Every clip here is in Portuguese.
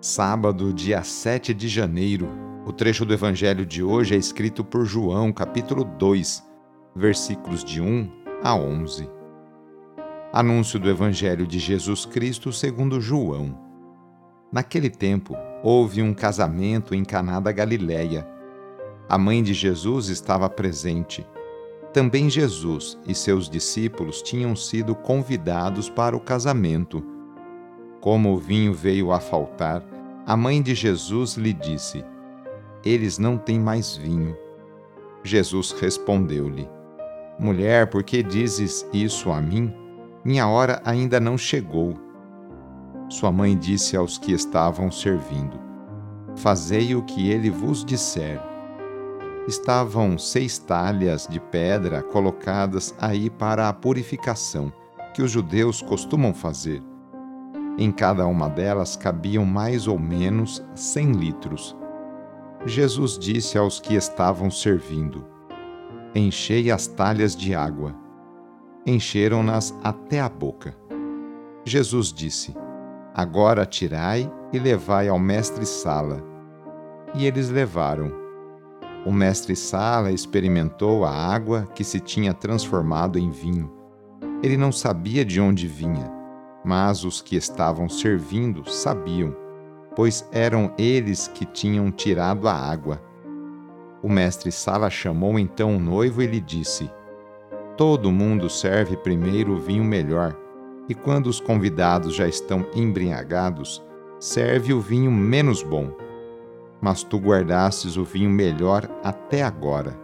Sábado, dia 7 de janeiro. O trecho do evangelho de hoje é escrito por João, capítulo 2, versículos de 1 a 11. Anúncio do evangelho de Jesus Cristo segundo João. Naquele tempo, houve um casamento em Caná da Galileia. A mãe de Jesus estava presente também Jesus e seus discípulos tinham sido convidados para o casamento. Como o vinho veio a faltar, a mãe de Jesus lhe disse: Eles não têm mais vinho. Jesus respondeu-lhe: Mulher, por que dizes isso a mim? Minha hora ainda não chegou. Sua mãe disse aos que estavam servindo: Fazei o que ele vos disser estavam seis talhas de pedra colocadas aí para a purificação, que os judeus costumam fazer. Em cada uma delas cabiam mais ou menos cem litros. Jesus disse aos que estavam servindo: Enchei as talhas de água. Encheram-nas até a boca. Jesus disse: Agora tirai e levai ao mestre-sala. E eles levaram. O mestre Sala experimentou a água que se tinha transformado em vinho. Ele não sabia de onde vinha, mas os que estavam servindo sabiam, pois eram eles que tinham tirado a água. O mestre Sala chamou então o noivo e lhe disse: Todo mundo serve primeiro o vinho melhor, e quando os convidados já estão embriagados, serve o vinho menos bom mas tu guardastes o vinho melhor até agora.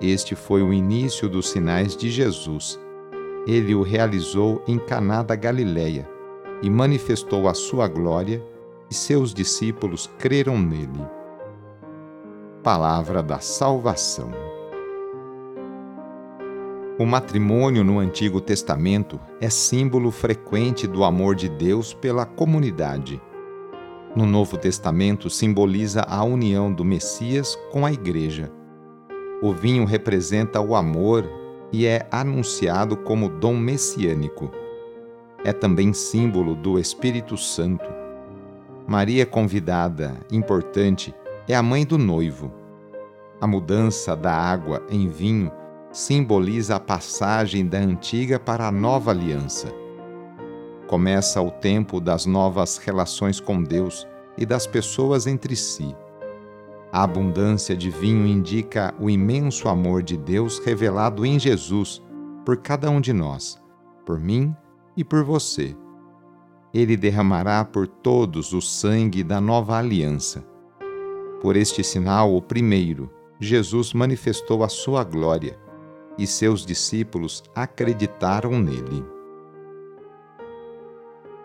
Este foi o início dos sinais de Jesus. Ele o realizou em Caná da Galileia e manifestou a sua glória, e seus discípulos creram nele. Palavra da salvação. O matrimônio no Antigo Testamento é símbolo frequente do amor de Deus pela comunidade no Novo Testamento simboliza a união do Messias com a Igreja. O vinho representa o amor e é anunciado como dom messiânico. É também símbolo do Espírito Santo. Maria, convidada, importante, é a mãe do noivo. A mudança da água em vinho simboliza a passagem da antiga para a nova aliança. Começa o tempo das novas relações com Deus e das pessoas entre si. A abundância de vinho indica o imenso amor de Deus revelado em Jesus por cada um de nós, por mim e por você. Ele derramará por todos o sangue da nova aliança. Por este sinal, o primeiro, Jesus manifestou a sua glória, e seus discípulos acreditaram nele.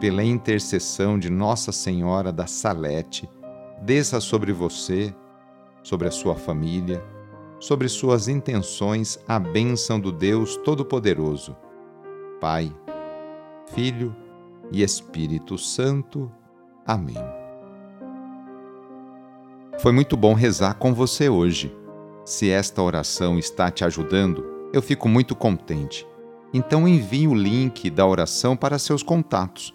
Pela intercessão de Nossa Senhora da Salete, desça sobre você, sobre a sua família, sobre suas intenções a bênção do Deus Todo-Poderoso Pai, Filho e Espírito Santo. Amém. Foi muito bom rezar com você hoje. Se esta oração está te ajudando, eu fico muito contente. Então envie o link da oração para seus contatos,